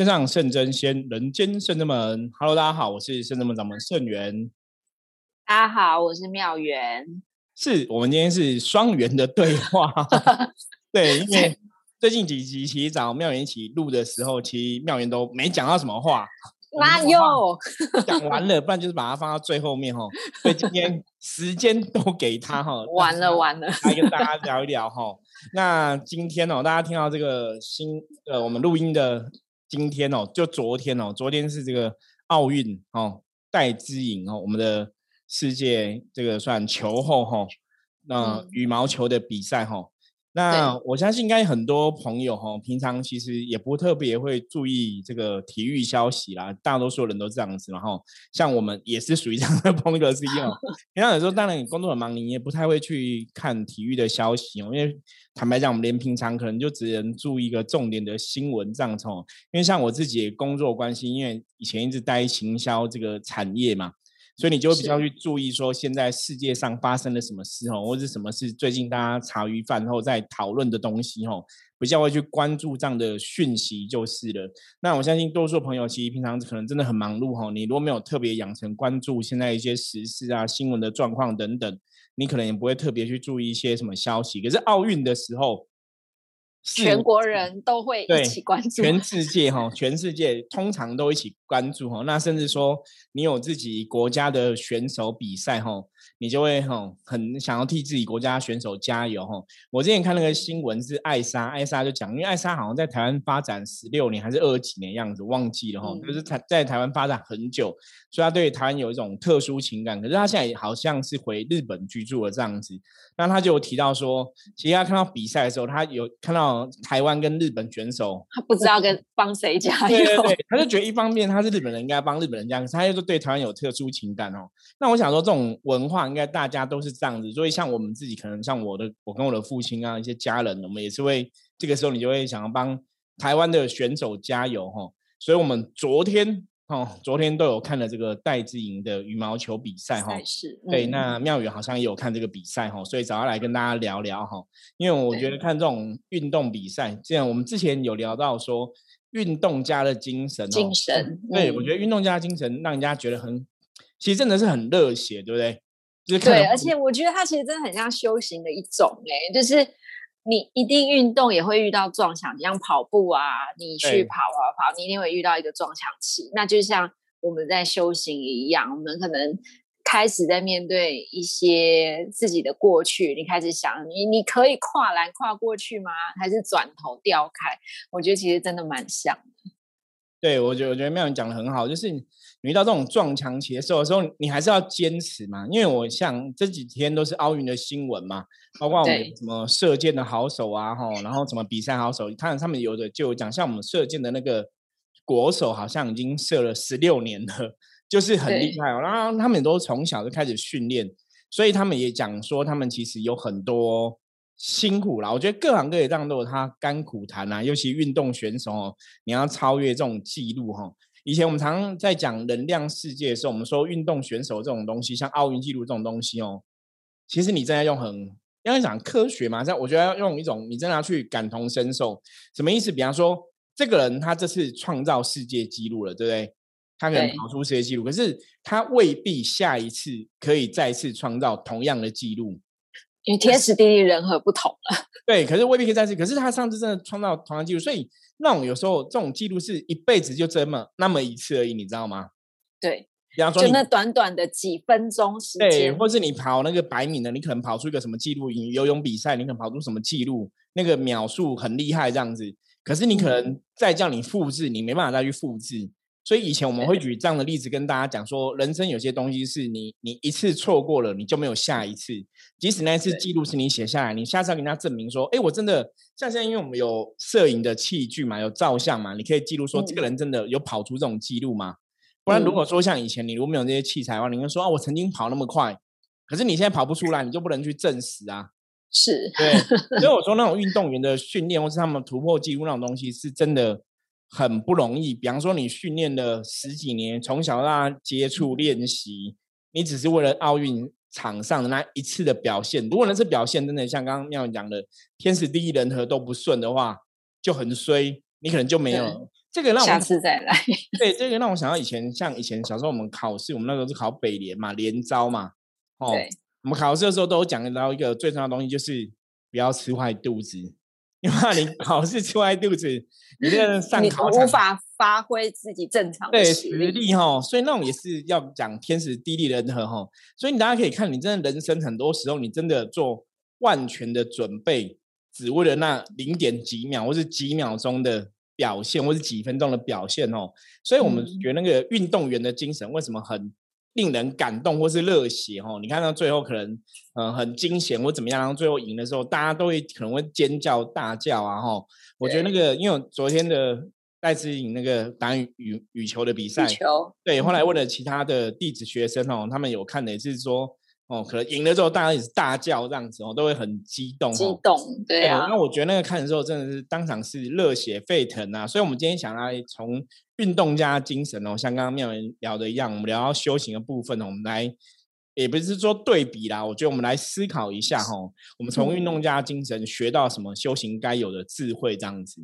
天上圣真仙，人间圣真门。Hello，大家好，我是圣真门掌门圣元。大家好，我是妙元。是我们今天是双元的对话。对，因为最近几集其实找妙元一起录的时候，其实妙元都没讲到什么话。哪有讲完了，不然就是把它放到最后面哈。所以今天时间都给他哈。完了完了，来跟大家聊一聊哈。那今天哦，大家听到这个新呃，我们录音的今天哦，就昨天哦，昨天是这个奥运哦，戴资颖哦，我们的世界这个算球后哈，那羽毛球的比赛哈。那我相信应该很多朋友哈，平常其实也不特别会注意这个体育消息啦。大多数人都这样子，然后像我们也是属于这样的朋友是一样。平常有时候当然你工作很忙，你也不太会去看体育的消息哦。因为坦白讲，我们连平常可能就只能注意一个重点的新闻这样子哦。因为像我自己工作关系，因为以前一直待行销这个产业嘛。所以你就会比较去注意说现在世界上发生了什么事哦，或者什么是最近大家茶余饭后在讨论的东西哦，比较会去关注这样的讯息就是了。那我相信多数朋友其实平常可能真的很忙碌哈，你如果没有特别养成关注现在一些时事啊、新闻的状况等等，你可能也不会特别去注意一些什么消息。可是奥运的时候。全国人都会一起关注，全世界哈，全世界通常都一起关注哈。那甚至说，你有自己国家的选手比赛哈。你就会哈很想要替自己国家选手加油哈。我之前看那个新闻是艾莎，艾莎就讲，因为艾莎好像在台湾发展十六年还是二十几年样子，忘记了哈。就是台在台湾发展很久，所以他对台湾有一种特殊情感。可是他现在好像是回日本居住了这样子。那他就有提到说，其实他看到比赛的时候，他有看到台湾跟日本选手，他不知道跟 帮谁加油。对对对，他就觉得一方面他是日本人，应该帮日本人这样，他又对台湾有特殊情感哦。那我想说，这种文化。应该大家都是这样子，所以像我们自己，可能像我的，我跟我的父亲啊，一些家人，我们也是会这个时候，你就会想要帮台湾的选手加油哈。所以我们昨天哦，昨天都有看了这个戴志颖的羽毛球比赛哈。是。对，那妙宇好像也有看这个比赛哈，所以找他来跟大家聊聊哈。因为我觉得看这种运动比赛，这样我们之前有聊到说，运动家的精神，精神。对，我觉得运动家的精神让人家觉得很，其实真的是很热血，对不对？对，而且我觉得它其实真的很像修行的一种哎，就是你一定运动也会遇到撞墙，像跑步啊，你去跑啊跑，你一定会遇到一个撞墙期。那就像我们在修行一样，我们可能开始在面对一些自己的过去，你开始想，你你可以跨栏跨过去吗？还是转头掉开？我觉得其实真的蛮像的。对，我觉得我觉得妙云讲的很好，就是你遇到这种撞墙期的时候，时候你还是要坚持嘛。因为我像这几天都是奥运的新闻嘛，包括我们什么射箭的好手啊，哈，然后什么比赛好手，看他们有的就讲，像我们射箭的那个国手，好像已经射了十六年了，就是很厉害哦。然后他们都从小就开始训练，所以他们也讲说，他们其实有很多。辛苦啦，我觉得各行各业这样都有他甘苦谈啊。尤其运动选手哦，你要超越这种记录哈。以前我们常常在讲能量世界的时候，我们说运动选手这种东西，像奥运纪录这种东西哦，其实你正在用很，因为讲科学嘛，像我觉得要用一种你真的要去感同身受。什么意思？比方说，这个人他这次创造世界纪录了，对不对？他可能跑出世界纪录，可是他未必下一次可以再次创造同样的纪录。因为天时地利人和不同了，对，可是未必可以再次。可是他上次真的创造同样纪录，所以那种有时候这种记录是一辈子就这么那么一次而已，你知道吗？对，比方说就那短短的几分钟时间，对，或是你跑那个百米呢，你可能跑出一个什么记录，游泳比赛你可能跑出什么记录，那个秒数很厉害这样子。可是你可能再叫你复制，你没办法再去复制。所以以前我们会举这样的例子跟大家讲说，人生有些东西是你你一次错过了，你就没有下一次。即使那一次记录是你写下来，你下次要跟人家证明说，哎，我真的像现在，因为我们有摄影的器具嘛，有照相嘛，你可以记录说这个人真的有跑出这种记录吗？不然如果说像以前你如果没有这些器材的话，你会说啊，我曾经跑那么快，可是你现在跑不出来，你就不能去证实啊。是对，所以我说那种运动员的训练或是他们突破记录那种东西，是真的。很不容易，比方说你训练了十几年，从小到大接触练习，你只是为了奥运场上的那一次的表现。如果那次表现真的像刚刚妙讲的，天时地利人和都不顺的话，就很衰，你可能就没有这个让我下次再来。对，这个让我想到以前，像以前小时候我们考试，我们那时候是考北联嘛，联招嘛。哦，我们考试的时候都有讲到一个最重要的东西，就是不要吃坏肚子，因为你考试吃坏肚子，你这个上考无法发挥自己正常的实力哈。所以那种也是要讲天时地利人和哈。所以你大家可以看，你真的人生很多时候，你真的做万全的准备，只为了那零点几秒或是几秒钟的表现，或是几分钟的表现哦。所以我们觉得那个运动员的精神为什么很？令人感动或是热血哦，你看到最后可能嗯很惊险或怎么样，然后最后赢的时候，大家都会可能会尖叫大叫啊哈。我觉得那个因为昨天的戴志颖那个打羽羽羽球的比赛，对，后来问了其他的弟子学生哦，他们有看的也是说。哦，可能赢了之后，大家也是大叫这样子哦，都会很激动。激动，对啊。那我觉得那个看的时候，真的是当场是热血沸腾啊！所以，我们今天想来从运动家精神哦，像刚刚妙文聊的一样，我们聊到修行的部分哦，我们来也不是说对比啦，我觉得我们来思考一下哈，我们从运动家精神学到什么修行该有的智慧这样子。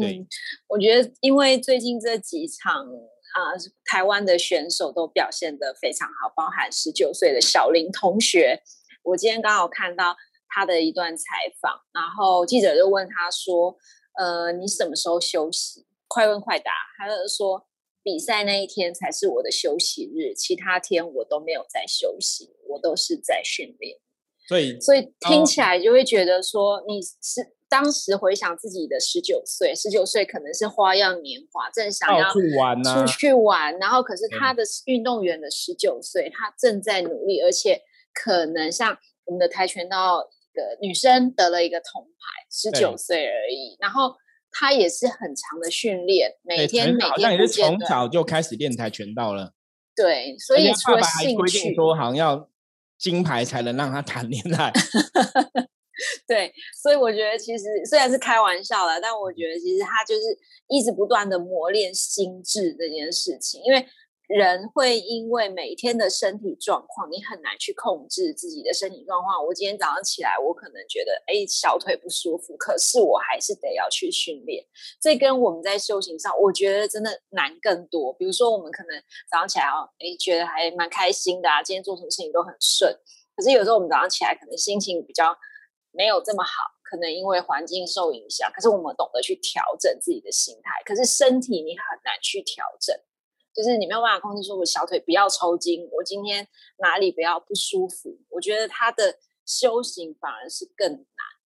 对，我觉得因为最近这几场。啊，台湾的选手都表现得非常好，包含十九岁的小林同学。我今天刚好看到他的一段采访，然后记者就问他说：“呃，你什么时候休息？”快问快答，他就说：“比赛那一天才是我的休息日，其他天我都没有在休息，我都是在训练。”所以，所以听起来就会觉得说你是。当时回想自己的十九岁，十九岁可能是花样年华，正想要出去玩，然后可是他的运动员的十九岁，他正在努力，而且可能像我们的跆拳道的女生得了一个铜牌，十九岁而已，然后他也是很长的训练，每天每天也是从早就开始练跆拳道了，对，所以除了兴趣，说好像要金牌才能让他谈恋爱。对，所以我觉得其实虽然是开玩笑啦，但我觉得其实他就是一直不断的磨练心智这件事情，因为人会因为每天的身体状况，你很难去控制自己的身体状况。我今天早上起来，我可能觉得哎小腿不舒服，可是我还是得要去训练。这跟我们在修行上，我觉得真的难更多。比如说，我们可能早上起来哦，哎觉得还蛮开心的啊，今天做什么事情都很顺。可是有时候我们早上起来，可能心情比较。没有这么好，可能因为环境受影响。可是我们懂得去调整自己的心态。可是身体你很难去调整，就是你没有办法控制说，我小腿不要抽筋，我今天哪里不要不舒服。我觉得他的修行反而是更难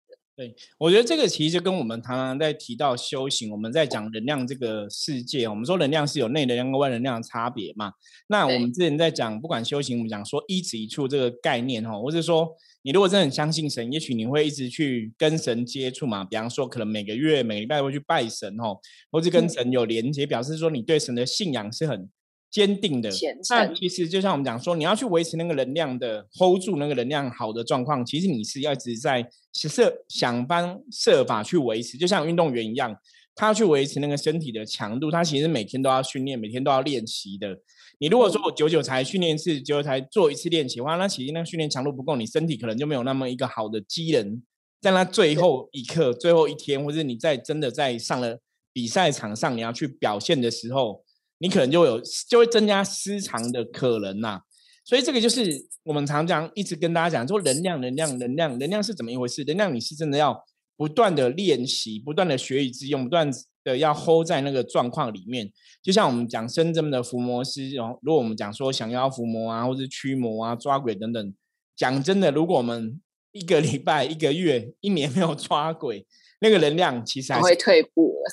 的。对，我觉得这个其实跟我们常常在提到修行，我们在讲能量这个世界，我们说能量是有内能量跟外能量的差别嘛。那我们之前在讲，不管修行，我们讲说一指一处这个概念哈，或者说。你如果真的很相信神，也许你会一直去跟神接触嘛。比方说，可能每个月、每个礼拜会去拜神哦，或是跟神有连接，表示说你对神的信仰是很坚定的。那其实就像我们讲说，你要去维持那个能量的 hold 住那个能量好的状况，其实你是要一直在设想方设法去维持，就像运动员一样，他要去维持那个身体的强度，他其实每天都要训练，每天都要练习的。你如果说我久久才训练一次，久久才做一次练习的话，那其实那训练强度不够，你身体可能就没有那么一个好的机能，在那最后一刻、最后一天，或者你在真的在上了比赛场上，你要去表现的时候，你可能就有就会增加失常的可能呐。所以这个就是我们常讲，一直跟大家讲说，能量、能量、能量、能量是怎么一回事？能量你是真的要不断的练习，不断的学以致用，不断。的要 hold 在那个状况里面，就像我们讲深圳的伏魔师，然后如果我们讲说想要伏魔啊，或者驱魔啊、抓鬼等等，讲真的，如果我们一个礼拜、一个月、一年没有抓鬼，那个能量其实还会退步了。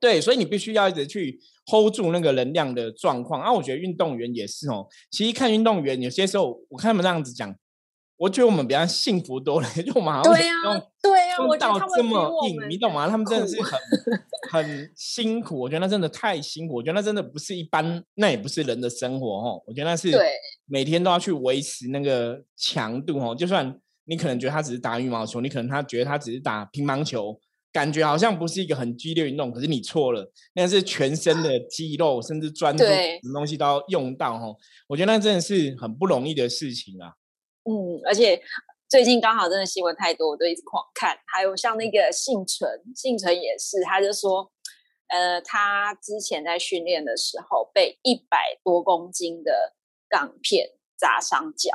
对，所以你必须要一直去 hold 住那个能量的状况。啊，我觉得运动员也是哦。其实看运动员，有些时候我看他们这样子讲。我觉得我们比较幸福多了，就我们好像对呀，对呀，我到这么硬，你懂吗？他们真的是很 很辛苦，我觉得那真的太辛苦，我觉得那真的不是一般，那也不是人的生活哦。我觉得那是每天都要去维持那个强度哦。就算你可能觉得他只是打羽毛球，你可能他觉得他只是打乒乓球，感觉好像不是一个很激烈运动，可是你错了，那是全身的肌肉，甚至专注什么东西都要用到哦。我觉得那真的是很不容易的事情啊。嗯，而且最近刚好真的新闻太多，我都一直狂看。还有像那个幸存，幸存也是，他就说呃，他之前在训练的时候被一百多公斤的钢片砸伤脚，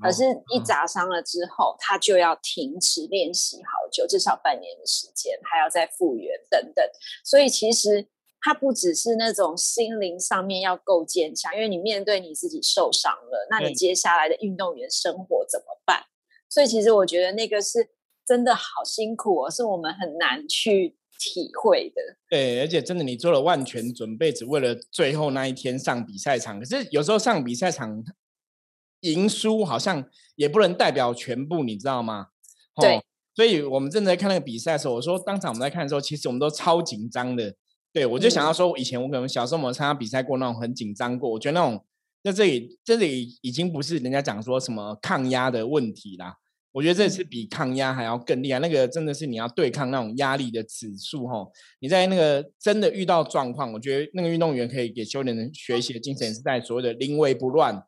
可是，一砸伤了之后，他就要停止练习好久，至少半年的时间，还要再复原等等。所以，其实他不只是那种心灵上面要够坚强，因为你面对你自己受伤了，那你接下来的运动员生活怎么办？所以，其实我觉得那个是真的好辛苦哦，是我们很难去。体会的，对，而且真的，你做了万全准备，只为了最后那一天上比赛场。可是有时候上比赛场，赢输好像也不能代表全部，你知道吗？对，所以我们正在看那个比赛的时候，我说当场我们在看的时候，其实我们都超紧张的。对我就想要说，以前我可能小时候我们参加比赛过那种很紧张过，我觉得那种在这里这里已经不是人家讲说什么抗压的问题啦。我觉得这次比抗压还要更厉害，那个真的是你要对抗那种压力的指数哈。你在那个真的遇到状况，我觉得那个运动员可以给修炼人学习的精神是在所谓的临危不乱。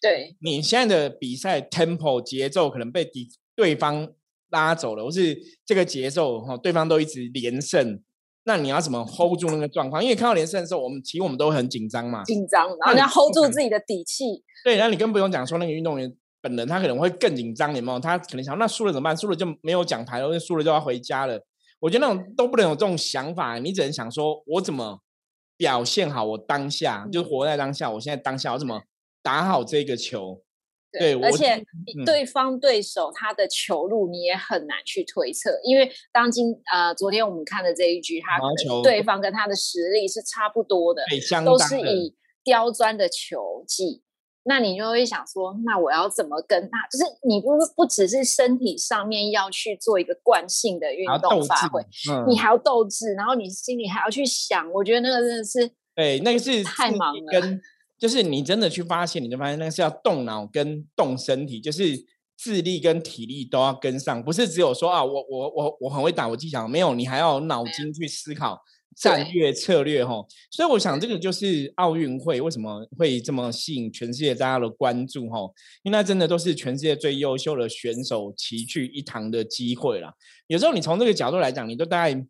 对你现在的比赛 tempo 节奏可能被敌对方拉走了，或是这个节奏哈，对方都一直连胜，那你要怎么 hold 住那个状况？因为看到连胜的时候，我们其实我们都很紧张嘛，紧张，然后要 hold 住自己的底气。对，然后你更不用讲说那个运动员。本人他可能会更紧张，有没有？他可能想，那输了怎么办？输了就没有奖牌了，输了就要回家了。我觉得那种都不能有这种想法，你只能想说，我怎么表现好？我当下就活在当下，我现在当下我怎么打好这个球？对，而且对方对手他的球路你也很难去推测，因为当今呃昨天我们看的这一局，他对方跟他的实力是差不多的，都是以刁钻的球技。那你就会想说，那我要怎么跟他？就是你不不只是身体上面要去做一个惯性的运动发挥，你还要斗志，然后你心里还要去想。我觉得那个真的是对，那个是太忙了。跟就是你真的去发现，你就发现那个是要动脑跟动身体，就是智力跟体力都要跟上，不是只有说啊，我我我我很会打，我技巧没有，你还要脑筋去思考。战略策略哈，所以我想这个就是奥运会为什么会这么吸引全世界大家的关注哈，因为那真的都是全世界最优秀的选手齐聚一堂的机会啦。有时候你从这个角度来讲，你都大概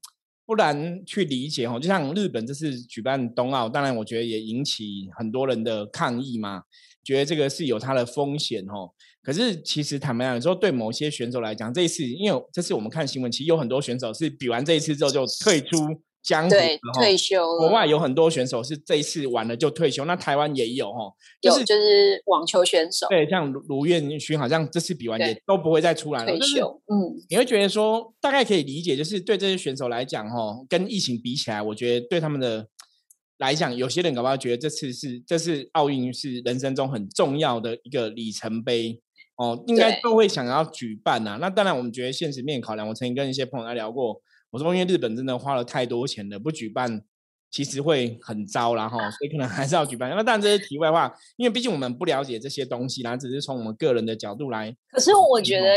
不然去理解哈。就像日本这次举办冬奥，当然我觉得也引起很多人的抗议嘛，觉得这个是有它的风险哈。可是其实坦白讲，说对某些选手来讲，这一次因为这次我们看新闻，其实有很多选手是比完这一次之后就退出。江湖退休，国外有很多选手是这一次完了就退休，那台湾也有哦，就是就是网球选手，对，像卢卢彦勋好像这次比完也都不会再出来了，退休。嗯，你会觉得说大概可以理解，就是对这些选手来讲哦，跟疫情比起来，我觉得对他们的来讲，有些人搞不好觉得这次是这次奥运是人生中很重要的一个里程碑哦，应该都会想要举办呐。那当然，我们觉得现实面考量，我曾经跟一些朋友来聊过。我说，因为日本真的花了太多钱了，不举办其实会很糟然后，所以可能还是要举办。那当然这是题外话，因为毕竟我们不了解这些东西，然后只是从我们个人的角度来。可是我觉得，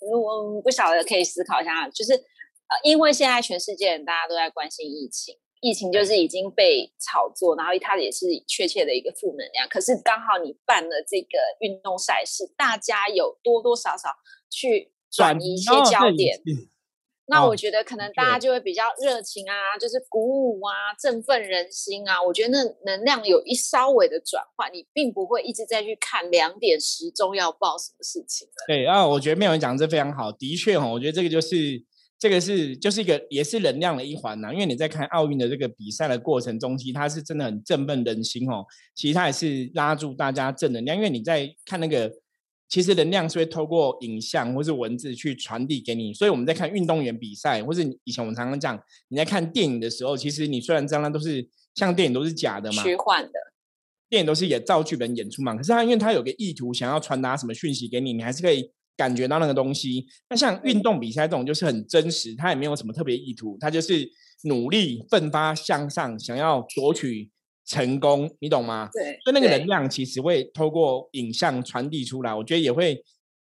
如果不晓得可以思考一下，就是呃，因为现在全世界大家都在关心疫情，疫情就是已经被炒作，然后它也是确切的一个负能量。可是刚好你办了这个运动赛事，大家有多多少少去转移一些焦点。那我觉得可能大家就会比较热情啊，就是鼓舞啊，振奋人心啊。我觉得那能量有一稍微的转换，你并不会一直在去看两点时钟要报什么事情。对啊，我觉得妙文讲这非常好，的确哈，我觉得这个就是这个是就是一个也是能量的一环呐。因为你在看奥运的这个比赛的过程中，其实它是真的很振奋人心哦。其实它也是拉住大家正能量，因为你在看那个。其实能量是会透过影像或是文字去传递给你，所以我们在看运动员比赛，或是以前我们常常讲，你在看电影的时候，其实你虽然知道那都是像电影都是假的嘛，虚幻的，电影都是也照剧本演出嘛，可是它因为它有个意图，想要传达什么讯息给你，你还是可以感觉到那个东西。那像运动比赛这种就是很真实，它也没有什么特别意图，它就是努力奋发向上，想要夺取。成功，你懂吗？对，所以那个能量其实会透过影像传递出来，我觉得也会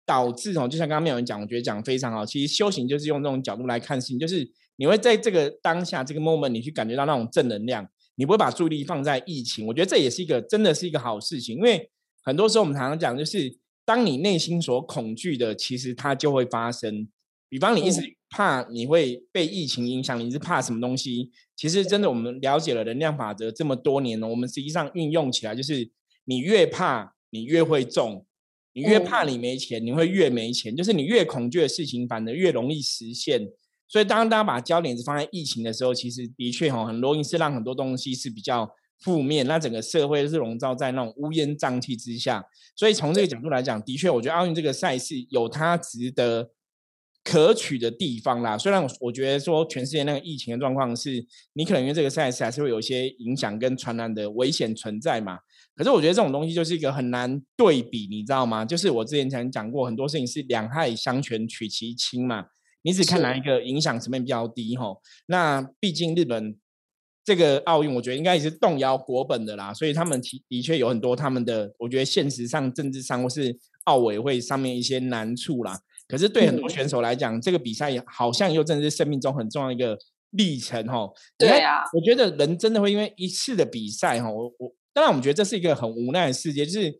导致哦，就像刚刚没有人讲，我觉得讲非常好。其实修行就是用这种角度来看事情，就是你会在这个当下这个 moment，你去感觉到那种正能量，你不会把注意力放在疫情。我觉得这也是一个真的是一个好事情，因为很多时候我们常常讲，就是当你内心所恐惧的，其实它就会发生。比方你一直怕你会被疫情影响，你是怕什么东西？其实真的，我们了解了能量法则这么多年了，我们实际上运用起来，就是你越怕，你越会中；你越怕你没钱，你会越没钱。就是你越恐惧的事情，反而越容易实现。所以，当大家把焦点是放在疫情的时候，其实的确哈，很容易是让很多东西是比较负面，那整个社会是笼罩在那种乌烟瘴气之下。所以，从这个角度来讲，的确，我觉得奥运这个赛事有它值得。可取的地方啦，虽然我觉得说全世界那个疫情的状况是，你可能因为这个赛事还是会有一些影响跟传染的危险存在嘛。可是我觉得这种东西就是一个很难对比，你知道吗？就是我之前曾讲过很多事情是两害相权取其轻嘛，你只看哪一个影响层面比较低吼。那毕竟日本这个奥运，我觉得应该也是动摇国本的啦，所以他们其的确有很多他们的，我觉得现实上、政治上或是奥委会上面一些难处啦。可是对很多选手来讲，这个比赛好像又真的是生命中很重要一个历程哦。对啊，我觉得人真的会因为一次的比赛哈，我我当然我们觉得这是一个很无奈的世界，就是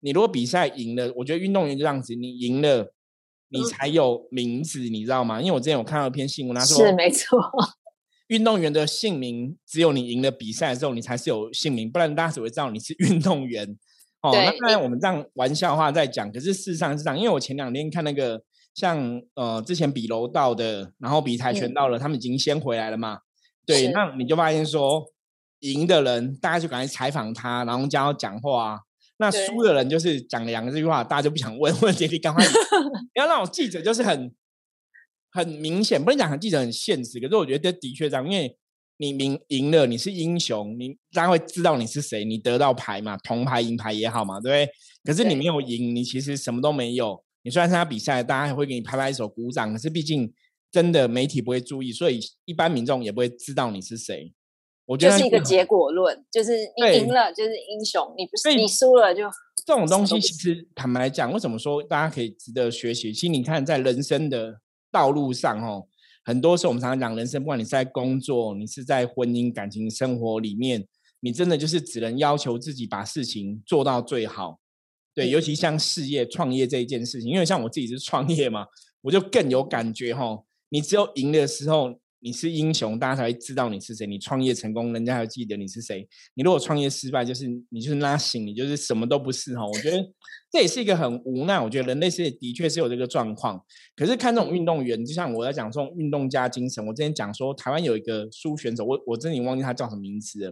你如果比赛赢了，我觉得运动员就这样子，你赢了，你才有名字，你知道吗？因为我之前有看到一篇新闻，他说是没错，运动员的姓名只有你赢了比赛之后，你才是有姓名，不然大家只会知道你是运动员。哦，那当然我们这样玩笑话在讲，可是事实上是这样，因为我前两天看那个。像呃之前比柔道的，然后比跆拳道的，他们已经先回来了嘛？对，那你就发现说，赢的人大家就赶快采访他，然后叫他讲话；啊那输的人就是讲两个这句话，大家就不想问问题，你赶快要让我记者就是很很明显，不能讲记者很现实，可是我觉得的确这样，因为你明赢了，你是英雄，你大家会知道你是谁，你得到牌嘛，铜牌、银牌也好嘛，对不对？可是你没有赢，你其实什么都没有。你虽然参加比赛，大家还会给你拍拍手、鼓掌，可是毕竟真的媒体不会注意，所以一般民众也不会知道你是谁。我觉得是一个结果论，就是你赢了就是英雄，你不是你输了就这种东西。其实坦白来讲，为什么说大家可以值得学习？其实你看，在人生的道路上，哦，很多时候我们常常讲，人生不管你是在工作，你是在婚姻感情生活里面，你真的就是只能要求自己把事情做到最好。对，尤其像事业创业这一件事情，因为像我自己是创业嘛，我就更有感觉哈。你只有赢的时候，你是英雄，大家才会知道你是谁。你创业成功，人家还记得你是谁。你如果创业失败，就是你就是拉醒，你就是什么都不是哈。我觉得这也是一个很无奈。我觉得人类是的确是有这个状况。可是看这种运动员，就像我在讲这种运动家精神。我之前讲说台湾有一个输选手，我我真的忘记他叫什么名字了。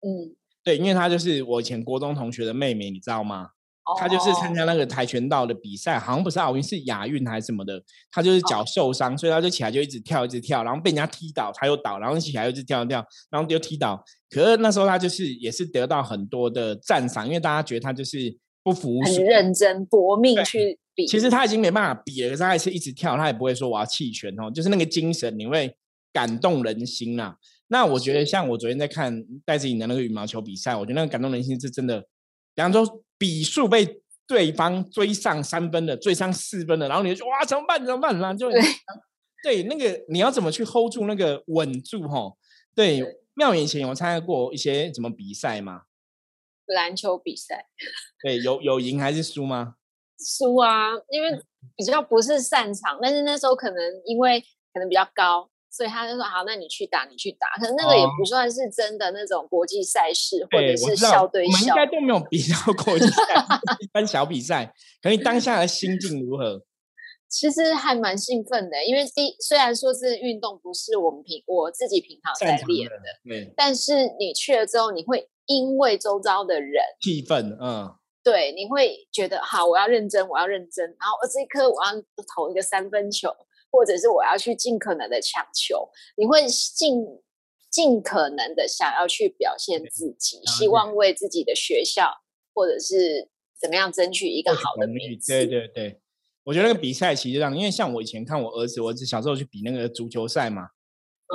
嗯，对，因为他就是我以前国中同学的妹妹，你知道吗？他就是参加那个跆拳道的比赛，好像不是奥运，是亚运还是什么的。他就是脚受伤，所以他就起来就一直跳，一直跳，然后被人家踢倒，他又倒，然后起来又一直跳跳，然后又踢倒。可是那时候他就是也是得到很多的赞赏，因为大家觉得他就是不服输，很认真搏命去比。其实他已经没办法比了，可是他还是一直跳，他也不会说我要弃权哦，就是那个精神你会感动人心啊。那我觉得像我昨天在看戴志颖的那个羽毛球比赛，我觉得那个感动人心是真的。比方说。比数被对方追上三分的，追上四分的，然后你就哇怎么办？怎么办？然后就对 那个你要怎么去 hold 住那个稳住哈？对，妙以前有参加过一些什么比赛吗？篮球比赛。对，有有赢还是输吗？输啊，因为比较不是擅长，但是那时候可能因为可能比较高。所以他就说好，那你去打，你去打。可是那个也不算是真的那种国际赛事，或者是校对校。我们应该都没有比到国际赛，一般小比赛。可你当下的心境如何？其实还蛮兴奋的，因为第虽然说是运动不是我们平我自己平常在练的，对。但是你去了之后，你会因为周遭的人气氛，嗯，对，你会觉得好，我要认真，我要认真，然后这一颗我要投一个三分球。或者是我要去尽可能的强求，你会尽尽可能的想要去表现自己，希望为自己的学校或者是怎么样争取一个好的名字。对对对，我觉得那个比赛其实这样，因为像我以前看我儿子，我儿子小时候去比那个足球赛嘛，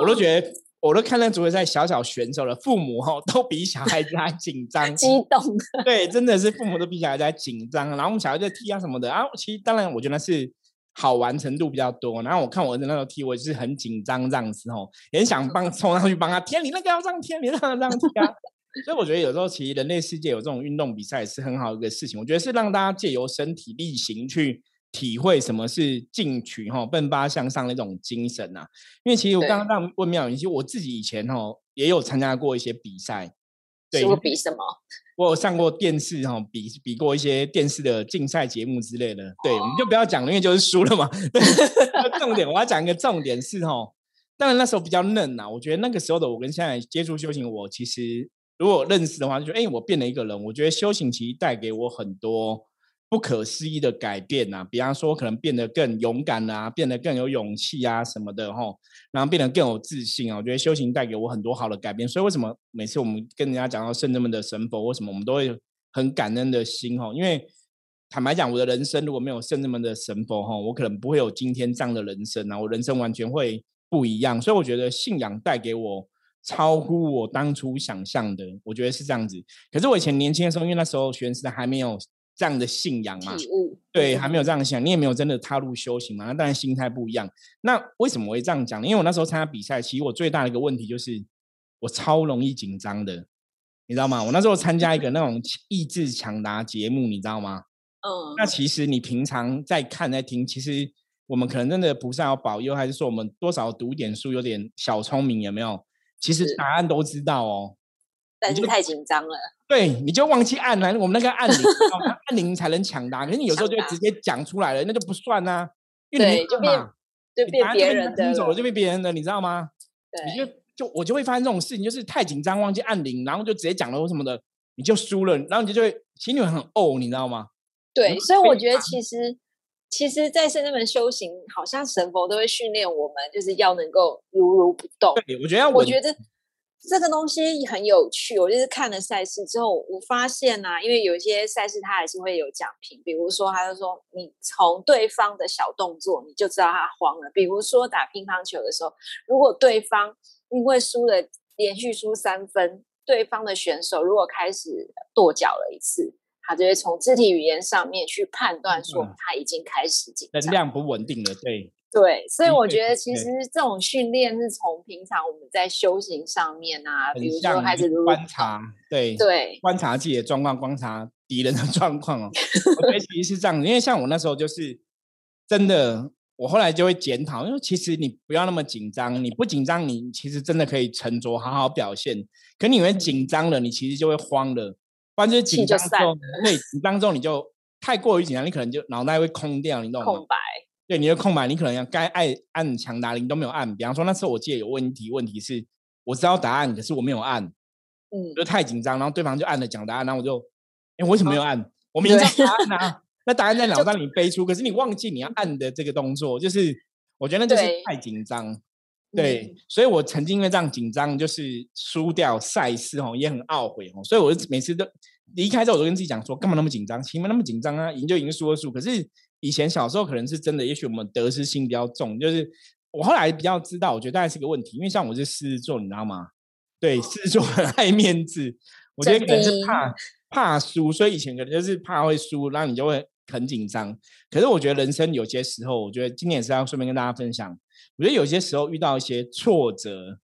我都觉得，我都看那足球赛，小小选手的父母哈，都比小孩子还紧张、激动。对，真的是父母都比小孩子还紧张，然后我们小孩在踢啊什么的啊，其实当然我觉得是。好玩程度比较多，然后我看我儿子那时候踢，我是很紧张这样子吼，也想帮冲上去帮他踢，你那个要这样踢，你那个这样踢啊。所以我觉得有时候其实人类世界有这种运动比赛是很好一个事情，我觉得是让大家借由身体力行去体会什么是进取哈、奔发向上那种精神啊。因为其实我对刚刚让问妙云，其实我自己以前哦也有参加过一些比赛，对我，比什么？我有上过电视哈，比比过一些电视的竞赛节目之类的。对，我们就不要讲了，因为就是输了嘛。重点我要讲一个重点是哈，当然那时候比较嫩呐、我觉得那个时候的我跟现在接触修行，我其实如果认识的话，就哎、我变了一个人。我觉得修行其实带给我很多不可思议的改变呐、比方说可能变得更勇敢啊，变得更有勇气啊什么的哈。然后变得更有自信啊！我觉得修行带给我很多好的改变，所以为什么每次我们跟人家讲到圣人们的神佛，为什么我们都会很感恩的心哈？因为坦白讲，我的人生如果没有圣人们的神佛哈，我可能不会有今天这样的人生啊，我人生完全会不一样。所以我觉得信仰带给我超乎我当初想象的，我觉得是这样子。可是我以前年轻的时候，因为那时候学生时代还没有这样的信仰嘛，对，还嗯没有这样想，你也没有真的踏入修行嘛，那当然心态不一样。那为什么我会这样讲呢？因为我那时候参加比赛，其实我最大的一个问题就是我超容易紧张的，你知道吗？我那时候参加一个那种意志抢答节目，你知道吗？嗯，那其实你平常在看在听，其实我们可能真的菩萨要保佑，还是说我们多少读点书，有点小聪明，有没有？其实答案都知道哦。太紧张了，对，你就忘记按了，我们那个按铃，按铃才能抢答。可是你有时候就直接讲出来了，那就不算啊、因为你没对就被人别人的听走了，就被别人的，你知道吗？你就，就我就会发生这种事情，就是太紧张忘记按铃，然后就直接讲了或什么的，你就输了，然后你就会心里很怄，你知道吗？对，所以我被觉得其实，其实，在圣人们修行，好像神佛都会训练我们，就是要能够如如不动。对，我觉得我觉得这个东西很有趣。我就是看了赛事之后，我发现呐、因为有一些赛事它还是会有奖评，比如说他就说你从对方的小动作你就知道他慌了。比如说打乒乓球的时候，如果对方因为输了连续输三分，对方的选手如果开始跺脚了一次。他就会从肢体语言上面去判断说嗯他已经开始紧张，能量不稳定了，对，对，所以我觉得其实这种训练是从平常我们在修行上面啊，比如说开始如观察，对，对，观察自己的状况，观察敌人的 状况哦。我觉得其实是这样，因为像我那时候就是真的，我后来就会检讨，因为其实你不要那么紧张，你不紧张，你其实真的可以沉着好好表现。可你因为紧张了，你其实就会慌了，不然就是紧张之后，对，紧张之后你就太过于紧张，你可能就脑袋会空掉，你懂吗空？白，对，你的空白，你可能要该按按强答铃都没有按。比方说那次我记得有问题，问题是我知道答案，可是我没有按。嗯就太紧张，然后对方就按了讲答案，然后我就，哎，我为什么没有按？我明知道对答案啊，那答案在 脑袋里背出，可是你忘记你要按的这个动作，就是我觉得那就是太紧张。对，嗯所以我曾经因为这样紧张，就是输掉赛事哦，也很懊悔哦。所以我就每次都离开之后，我都跟自己讲说，干嘛那么紧张？其实没那么紧张啊，赢就赢，输就输。可是以前小时候可能是真的，也许我们得失心比较重，就是我后来比较知道，我觉得大概是个问题，因为像我是狮子座，你知道吗？对，狮子座很爱面子，我觉得可能是怕怕输，所以以前可能就是怕会输，然后你就会很紧张。可是我觉得人生有些时候，我觉得今年也是要顺便跟大家分享，我觉得有些时候遇到一些挫折，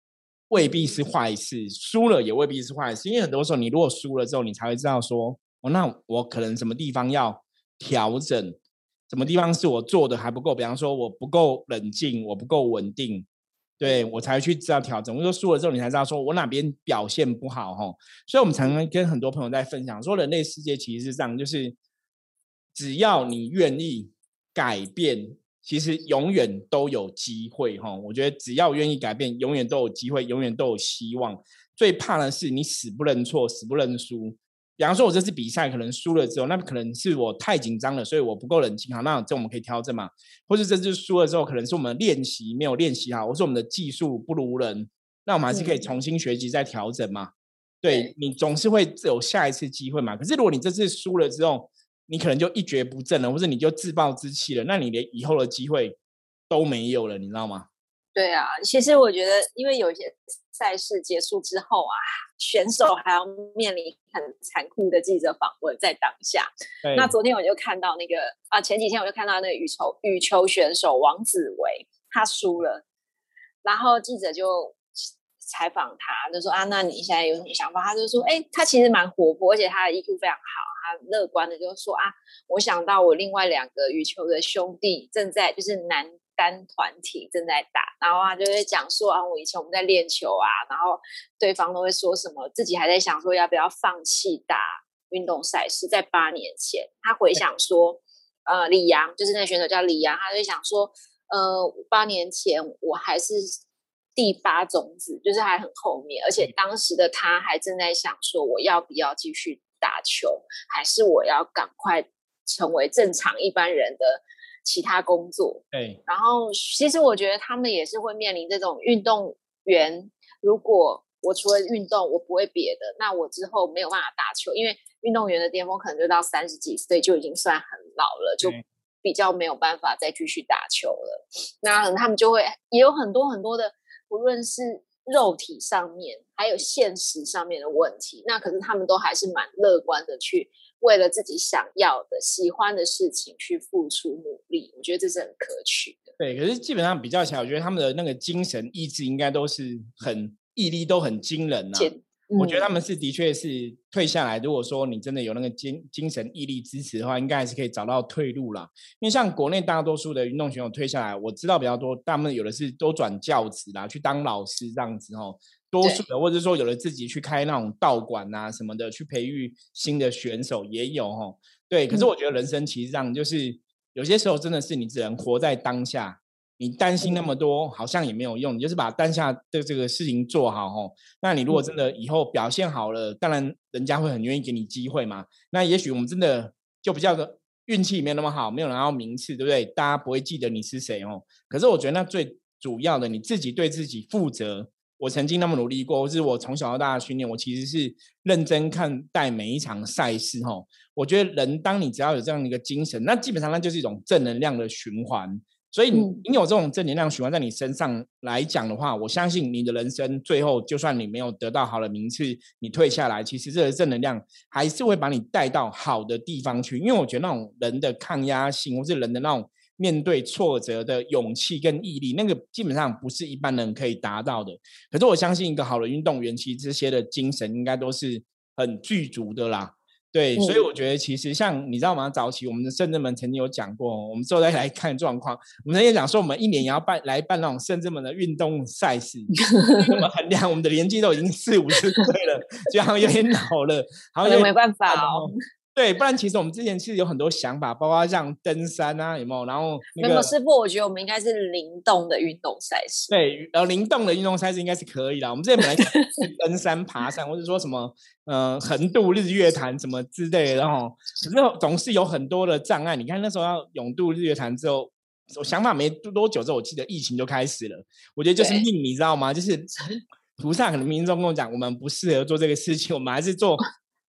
未必是坏事，输了也未必是坏事，因为很多时候你如果输了之后，你才会知道说，哦，那我可能什么地方要调整，什么地方是我做的还不够，比方说我不够冷静，我不够稳定。对我才去知道调整。我说输了之后，你才知道说我哪边表现不好哈。所以，我们常常跟很多朋友在分享说，人类世界其实是这样，就是只要你愿意改变，其实永远都有机会哈。我觉得只要愿意改变，永远都有机会，永远都有希望。最怕的是你死不认错，死不认输。比方说，我这次比赛可能输了之后，那可能是我太紧张了，所以我不够冷静。好，那这我们可以调整嘛？或者这次输了之后，可能是我们练习没有练习好，或是我们的技术不如人，那我们还是可以嗯重新学习再调整嘛。对对你总是会有下一次机会嘛。可是如果你这次输了之后，你可能就一蹶不振了，或者你就自暴自弃了，那你连以后的机会都没有了，你知道吗？对啊，其实我觉得，因为有一些赛事结束之后啊，选手还要面临很残酷的记者访问，在当下。那昨天我就看到那个啊，前几天我就看到那个羽球羽球选手王子维，他输了，然后记者就采访他，就说啊，那你现在有什么想法？他就说，哎，他其实蛮活泼，而且他的 EQ 非常好，他乐观的就说啊，我想到我另外两个羽球的兄弟正在就是男单团体正在打，然后他就会讲说啊，我以前我们在练球啊，然后对方都会说什么，自己还在想说要不要放弃打运动赛事，在八年前，他回想说，呃，李阳就是那个选手叫李阳，他就想说，呃，八年前我还是。第八种子就是还很后面，而且当时的他还正在想说，我要不要继续打球，还是我要赶快成为正常一般人的其他工作？对。然后，其实我觉得他们也是会面临这种运动员，如果我除了运动，我不会别的，那我之后没有办法打球，因为运动员的巅峰可能就到三十几岁就已经算很老了，就比较没有办法再继续打球了。那他们就会也有很多很多的。不论是肉体上面，还有现实上面的问题，那可是他们都还是蛮乐观的，去为了自己想要的、喜欢的事情去付出努力。我觉得这是很可取的。对，可是基本上比较起来，我觉得他们的那个精神意志应该都是很毅力都很惊人呐。我觉得他们是的确是退下来。如果说你真的有那个精精神毅力支持的话，应该还是可以找到退路啦。因为像国内大多数的运动选手退下来，我知道比较多，他们有的是都转教职啦，去当老师这样子哦。多数的，或者说有人自己去开那种道馆啊什么的，去培育新的选手也有哦。对，可是我觉得人生其实上就是有些时候真的是你只能活在当下。你担心那么多，好像也没有用。你就是把当下的这个事情做好哦。那你如果真的以后表现好了，当然人家会很愿意给你机会嘛。那也许我们真的就比较的运气没有那么好，没有拿到名次，对不对？大家不会记得你是谁哦。可是我觉得那最主要的，你自己对自己负责。我曾经那么努力过，或是我从小到大的训练，我其实是认真看待每一场赛事吼。我觉得人当你只要有这样的一个精神，那基本上那就是一种正能量的循环。所以你你有这种正能量循环在你身上来讲的话，我相信你的人生最后，就算你没有得到好的名次，你退下来，其实这个正能量还是会把你带到好的地方去。因为我觉得那种人的抗压性，或是人的那种面对挫折的勇气跟毅力，那个基本上不是一般人可以达到的。可是我相信一个好的运动员，其实这些的精神应该都是很具足的啦。对，所以我觉得其实像你知道吗？早期我们的圣智门曾经有讲过，我们之后再来看状况。我们曾经讲说，我们一年也要办来办那种圣智门的运动赛事。我们衡量我们的年纪都已经四五十岁了，就好像有点老了，好像没办法哦。对，不然其实我们之前其实有很多想法，包括像登山啊，有没有？然后那个师傅，我觉得我们应该是灵动的运动赛事。对，然后灵动的运动赛事应该是可以的。我们之前本来 登山、爬山，或者说什么呃横渡日月潭什么之类的，然后可是总是有很多的障碍。你看那时候要勇渡日月潭之后，我想法没多久之后，我记得疫情就开始了。我觉得就是命，你知道吗？就是菩萨可能民众跟我讲，我们不适合做这个事情，我们还是做。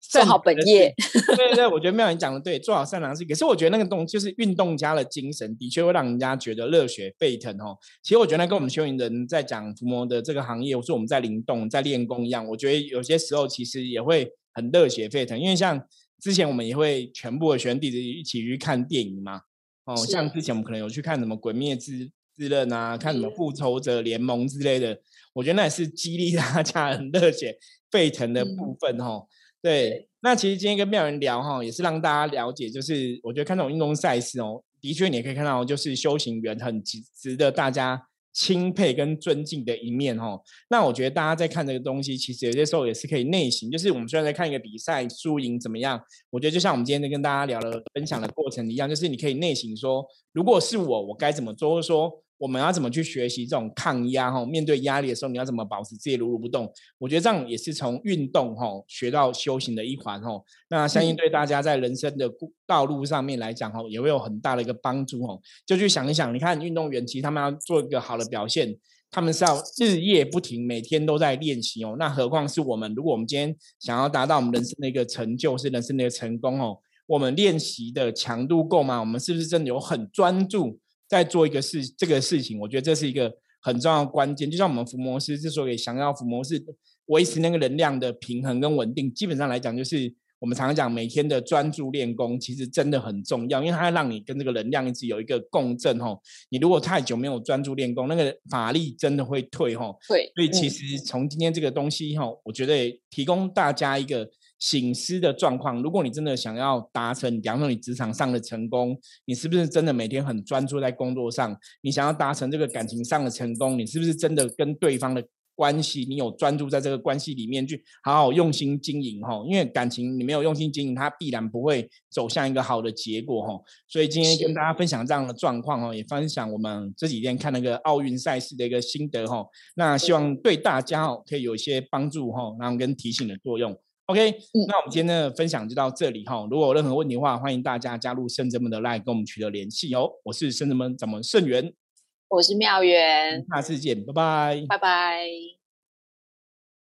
做好本业，对对，我觉得妙人讲的对，做好善良的事。可是我觉得那个动就是运动家的精神，的确会让人家觉得热血沸腾哦。其实我觉得跟我们修行人在讲伏魔的这个行业，或是我们在灵动、在练功一样，我觉得有些时候其实也会很热血沸腾。因为像之前我们也会全部的学员弟子一起去看电影嘛，哦，像之前我们可能有去看什么《鬼灭之之刃》啊，看什么《复仇者联盟》之类的，我觉得那也是激励大家 很热血沸腾的部分哦。对，那其实今天跟妙人聊哈，也是让大家了解，就是我觉得看这种运动赛事哦，的确你也可以看到，就是修行人很值值得大家钦佩跟尊敬的一面哦。那我觉得大家在看这个东西，其实有些时候也是可以内省，就是我们虽然在看一个比赛输赢怎么样，我觉得就像我们今天在跟大家聊的分享的过程一样，就是你可以内省说，如果是我，我该怎么做，或者说。我们要怎么去学习这种抗压？哈，面对压力的时候，你要怎么保持自己如如不动？我觉得这样也是从运动哈学到修行的一环哈。那相信对大家在人生的道路上面来讲哈，也会有很大的一个帮助哦。就去想一想，你看运动员其实他们要做一个好的表现，他们是要日夜不停，每天都在练习哦。那何况是我们，如果我们今天想要达到我们人生的一个成就，是人生的一个成功哦，我们练习的强度够吗？我们是不是真的有很专注？在做一个事，这个事情，我觉得这是一个很重要的关键。就像我们伏魔师之所以想要伏魔师维持那个能量的平衡跟稳定，基本上来讲，就是我们常常讲每天的专注练功，其实真的很重要，因为它让你跟这个能量一直有一个共振吼。你如果太久没有专注练功，那个法力真的会退吼。对，所以其实从今天这个东西吼，我觉得提供大家一个醒思的状况。如果你真的想要达成，比方说你职场上的成功，你是不是真的每天很专注在工作上？你想要达成这个感情上的成功，你是不是真的跟对方的？关系，你有专注在这个关系里面去好好用心经营哈，因为感情你没有用心经营，它必然不会走向一个好的结果哈。所以今天跟大家分享这样的状况哈，也分享我们这几天看那个奥运赛事的一个心得哈。那希望对大家哦可以有一些帮助哈，然后跟提醒的作用。OK，那我们今天的分享就到这里哈。如果有任何问题的话，欢迎大家加入圣哲们的 Line 跟我们取得联系哦。我是圣哲们掌门圣元。我是妙源，下次见，拜拜，拜拜。